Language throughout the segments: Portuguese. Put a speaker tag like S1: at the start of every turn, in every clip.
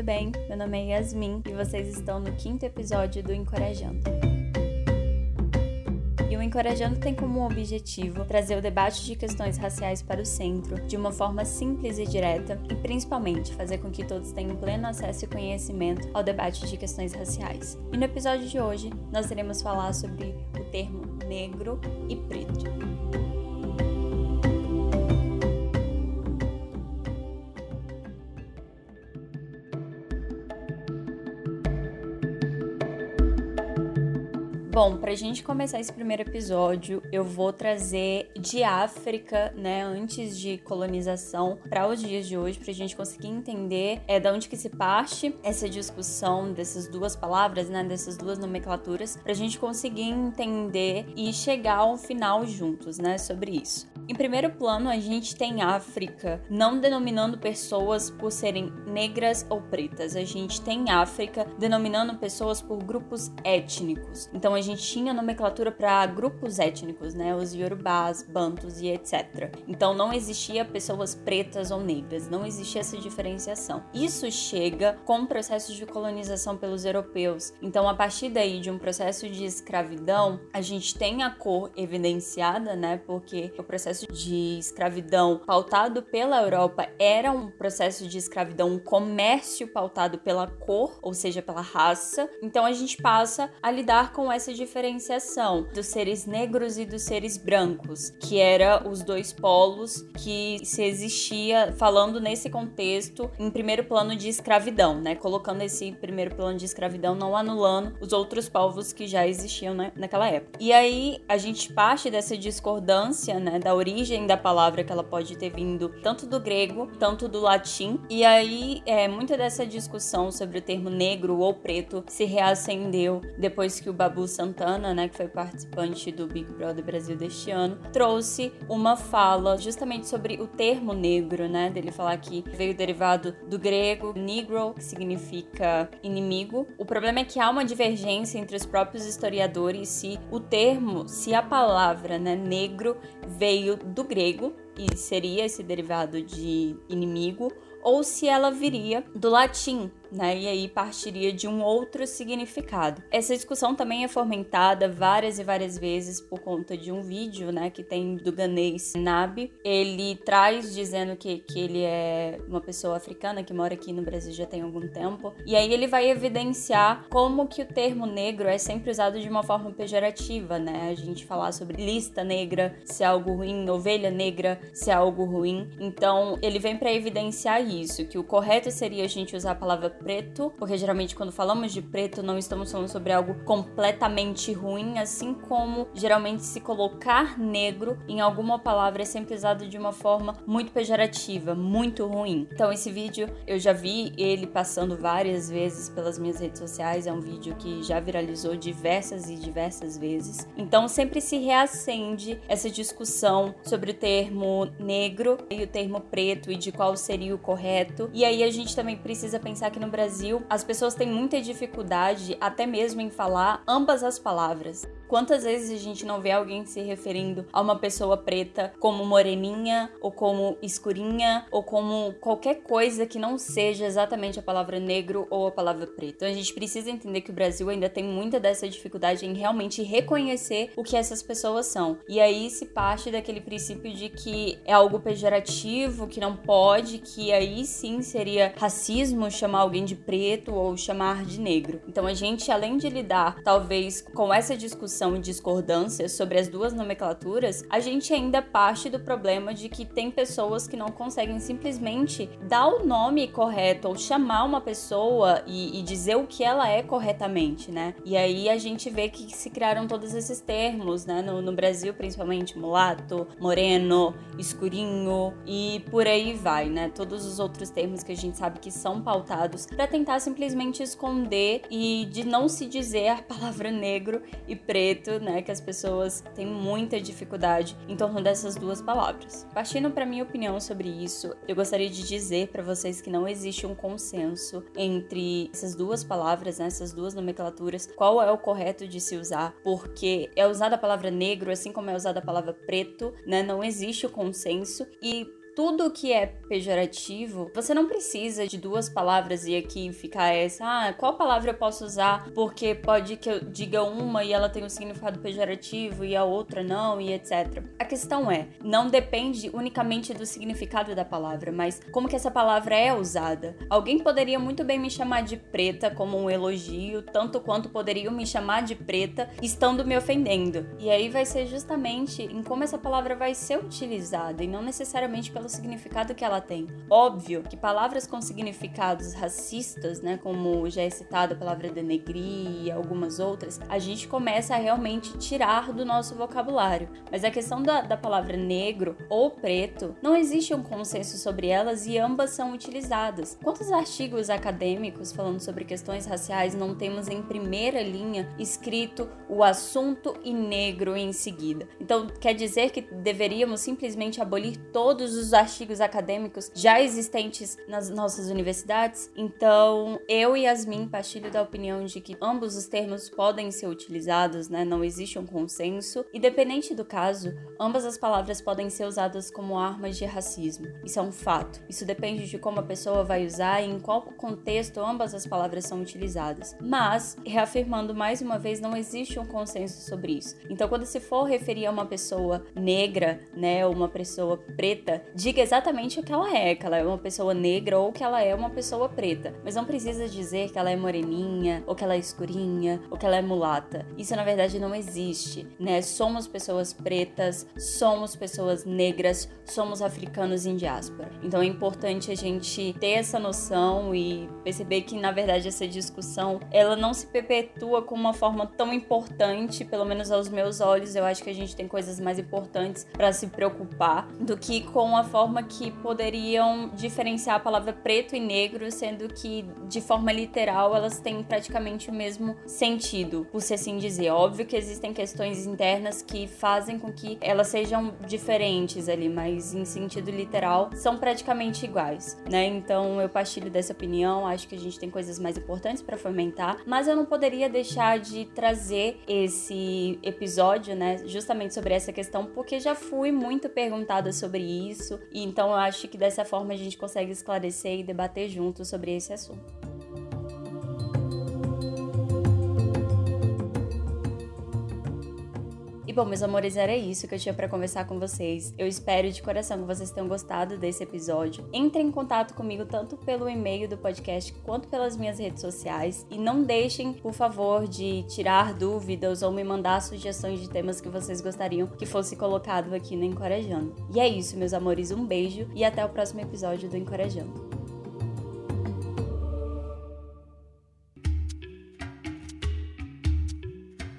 S1: tudo bem? Meu nome é Yasmin e vocês estão no quinto episódio do Encorajando. E o Encorajando tem como objetivo trazer o debate de questões raciais para o centro, de uma forma simples e direta, e principalmente fazer com que todos tenham pleno acesso e conhecimento ao debate de questões raciais. E no episódio de hoje, nós iremos falar sobre o termo negro e preto. Bom, para a gente começar esse primeiro episódio, eu vou trazer de África, né, antes de colonização, para os dias de hoje, para a gente conseguir entender é da onde que se parte essa discussão dessas duas palavras, né, dessas duas nomenclaturas, para a gente conseguir entender e chegar ao final juntos, né, sobre isso. Em primeiro plano, a gente tem África, não denominando pessoas por serem negras ou pretas. A gente tem África denominando pessoas por grupos étnicos. Então a gente tinha nomenclatura para grupos étnicos, né? Os Yorubás, Bantus e etc. Então não existia pessoas pretas ou negras, não existia essa diferenciação. Isso chega com o processo de colonização pelos europeus. Então a partir daí de um processo de escravidão, a gente tem a cor evidenciada, né? Porque o processo processo de escravidão pautado pela Europa era um processo de escravidão, um comércio pautado pela cor, ou seja, pela raça. Então a gente passa a lidar com essa diferenciação dos seres negros e dos seres brancos, que era os dois polos que se existia falando nesse contexto em primeiro plano de escravidão, né? Colocando esse primeiro plano de escravidão não anulando os outros povos que já existiam né, naquela época. E aí a gente parte dessa discordância, né, da origem da palavra que ela pode ter vindo tanto do grego, tanto do latim. E aí, é, muita dessa discussão sobre o termo negro ou preto se reacendeu depois que o Babu Santana, né, que foi participante do Big Brother Brasil deste ano, trouxe uma fala justamente sobre o termo negro, né, dele falar que veio derivado do grego negro, que significa inimigo. O problema é que há uma divergência entre os próprios historiadores se o termo, se a palavra, né, negro veio veio do grego e seria esse derivado de inimigo, ou se ela viria do latim, né? E aí partiria de um outro significado. Essa discussão também é fomentada várias e várias vezes por conta de um vídeo, né, que tem do ganês Nabi. Ele traz dizendo que, que ele é uma pessoa africana que mora aqui no Brasil já tem algum tempo. E aí ele vai evidenciar como que o termo negro é sempre usado de uma forma pejorativa, né? A gente falar sobre lista negra, se é algo ruim, ovelha negra, se é algo ruim. Então, ele vem para evidenciar isso, que o correto seria a gente usar a palavra preto, porque geralmente quando falamos de preto não estamos falando sobre algo completamente ruim, assim como geralmente se colocar negro em alguma palavra é sempre usado de uma forma muito pejorativa, muito ruim. Então esse vídeo eu já vi ele passando várias vezes pelas minhas redes sociais, é um vídeo que já viralizou diversas e diversas vezes. Então sempre se reacende essa discussão sobre o termo negro e o termo preto e de qual seria o correto. E aí a gente também precisa pensar que no Brasil, as pessoas têm muita dificuldade até mesmo em falar ambas as palavras. Quantas vezes a gente não vê alguém se referindo a uma pessoa preta como moreninha, ou como escurinha, ou como qualquer coisa que não seja exatamente a palavra negro ou a palavra preto? Então a gente precisa entender que o Brasil ainda tem muita dessa dificuldade em realmente reconhecer o que essas pessoas são. E aí se parte daquele princípio de que é algo pejorativo, que não pode, que aí sim seria racismo chamar alguém de preto ou chamar de negro. Então a gente, além de lidar talvez com essa discussão e discordância sobre as duas nomenclaturas, a gente ainda parte do problema de que tem pessoas que não conseguem simplesmente dar o nome correto ou chamar uma pessoa e, e dizer o que ela é corretamente, né? E aí a gente vê que se criaram todos esses termos, né? No, no Brasil, principalmente mulato, moreno, escurinho e por aí vai, né? Todos os outros termos que a gente sabe que são pautados para tentar simplesmente esconder e de não se dizer a palavra negro e preto, né, que as pessoas têm muita dificuldade em torno dessas duas palavras. Partindo para minha opinião sobre isso, eu gostaria de dizer para vocês que não existe um consenso entre essas duas palavras, né, essas duas nomenclaturas, qual é o correto de se usar, porque é usada a palavra negro assim como é usada a palavra preto, né? Não existe o consenso e tudo que é pejorativo, você não precisa de duas palavras e aqui ficar essa, ah, qual palavra eu posso usar? Porque pode que eu diga uma e ela tem um significado pejorativo e a outra não, e etc. A questão é, não depende unicamente do significado da palavra, mas como que essa palavra é usada. Alguém poderia muito bem me chamar de preta como um elogio, tanto quanto poderiam me chamar de preta estando me ofendendo. E aí vai ser justamente em como essa palavra vai ser utilizada e não necessariamente pelo significado que ela tem. Óbvio que palavras com significados racistas, né, como já é citada a palavra denegrir e algumas outras, a gente começa a realmente tirar do nosso vocabulário. Mas a questão da, da palavra negro ou preto, não existe um consenso sobre elas e ambas são utilizadas. Quantos artigos acadêmicos falando sobre questões raciais não temos em primeira linha escrito o assunto e negro em seguida? Então, quer dizer que deveríamos simplesmente abolir todos os artigos acadêmicos já existentes nas nossas universidades? Então, eu e Yasmin partilho da opinião de que ambos os termos podem ser utilizados, né? Não existe um consenso. Independente do caso, ambas as palavras podem ser usadas como armas de racismo. Isso é um fato. Isso depende de como a pessoa vai usar e em qual contexto ambas as palavras são utilizadas. Mas, reafirmando mais uma vez, não existe um consenso sobre isso. Então, quando se for referir a uma pessoa negra, né, ou uma pessoa preta, diga exatamente o que ela é, que ela é uma pessoa negra ou que ela é uma pessoa preta. Mas não precisa dizer que ela é moreninha, ou que ela é escurinha, ou que ela é mulata. Isso na verdade não existe, né? Somos pessoas pretas, somos pessoas negras, somos africanos em diáspora. Então é importante a gente ter essa noção e perceber que na verdade essa discussão ela não se perpetua com uma forma tão importante, pelo menos aos meus olhos. Eu acho que a gente tem coisas mais importantes para se preocupar do que com a forma que poderiam diferenciar a palavra preto e negro, sendo que de forma literal elas têm praticamente o mesmo sentido, por se assim dizer. Óbvio que existem questões internas que fazem com que elas sejam diferentes ali, mas em sentido literal são praticamente iguais, né? Então eu partilho dessa opinião, acho que a gente tem coisas mais importantes para fomentar, mas eu não poderia deixar de trazer esse episódio, né, justamente sobre essa questão, porque já fui muito perguntada sobre isso, e então eu acho que dessa forma a gente consegue esclarecer e debater junto sobre esse assunto. Bom, meus amores, era isso que eu tinha para conversar com vocês. Eu espero de coração que vocês tenham gostado desse episódio. Entrem em contato comigo tanto pelo e-mail do podcast quanto pelas minhas redes sociais e não deixem, por favor, de tirar dúvidas ou me mandar sugestões de temas que vocês gostariam que fosse colocado aqui no Encorajando. E é isso, meus amores, um beijo e até o próximo episódio do Encorajando.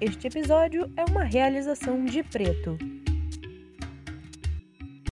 S2: Este episódio é uma realização de Preto.